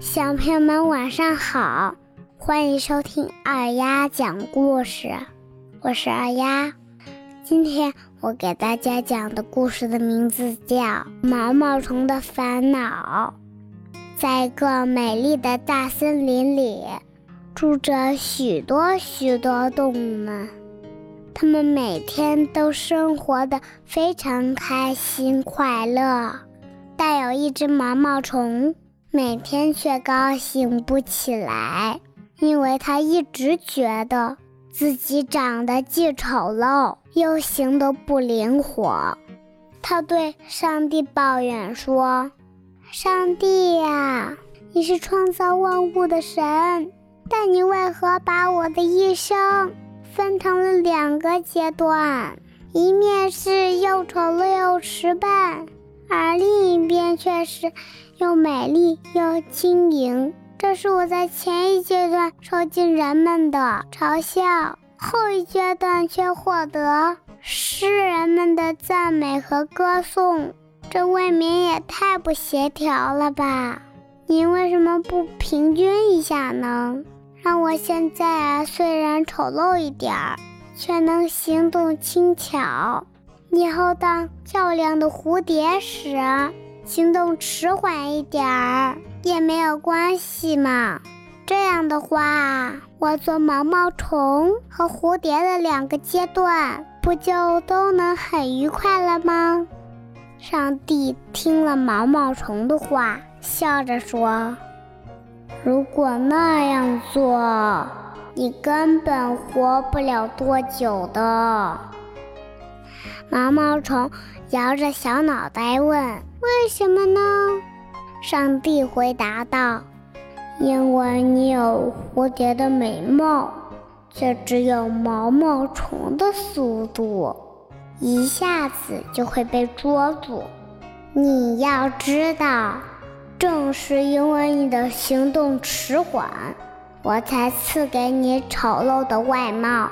小朋友们晚上好，欢迎收听二丫讲故事，我是二丫。今天我给大家讲的故事的名字叫《毛毛虫的烦恼》。在一个美丽的大森林里，住着许多许多动物们。它们每天都生活的非常开心快乐，但有一只毛毛虫每天却高兴不起来，因为他一直觉得自己长得既丑陋又行动不灵活。他对上帝抱怨说：“上帝呀，你是创造万物的神，但你为何把我的一生？”分成了两个阶段，一面是又丑陋又迟笨，而另一边却是又美丽又轻盈。这是我在前一阶段受尽人们的嘲笑，后一阶段却获得诗人们的赞美和歌颂，这未免也太不协调了吧？你为什么不平均一下呢？让我现在，虽然丑陋一点儿，却能行动轻巧。以后当漂亮的蝴蝶时，行动迟缓一点儿也没有关系嘛。这样的话，我做毛毛虫和蝴蝶的两个阶段，不就都能很愉快了吗？上帝听了毛毛虫的话，笑着说。如果那样做，你根本活不了多久的。毛毛虫摇着小脑袋问：“为什么呢？”上帝回答道：“因为你有蝴蝶的美貌，却只有毛毛虫的速度，一下子就会被捉住。你要知道。”正是因为你的行动迟缓，我才赐给你丑陋的外貌，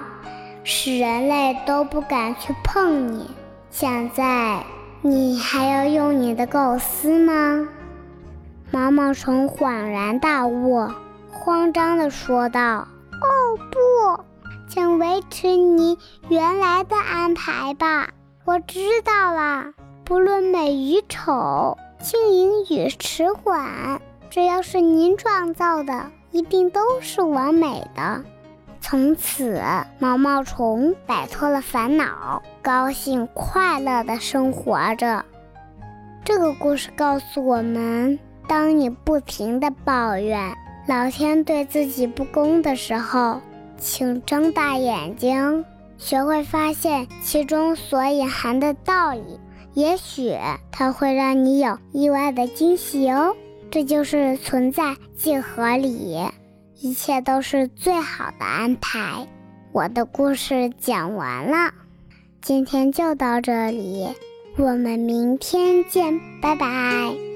使人类都不敢去碰你。现在你还要用你的构思吗？毛毛虫恍然大悟，慌张地说道：“哦不，请维持你原来的安排吧。我知道了，不论美与丑。”轻盈与迟缓，只要是您创造的，一定都是完美的。从此，毛毛虫摆脱了烦恼，高兴快乐的生活着。这个故事告诉我们：当你不停的抱怨老天对自己不公的时候，请睁大眼睛，学会发现其中所隐含的道理。也许它会让你有意外的惊喜哦，这就是存在即合理，一切都是最好的安排。我的故事讲完了，今天就到这里，我们明天见，拜拜。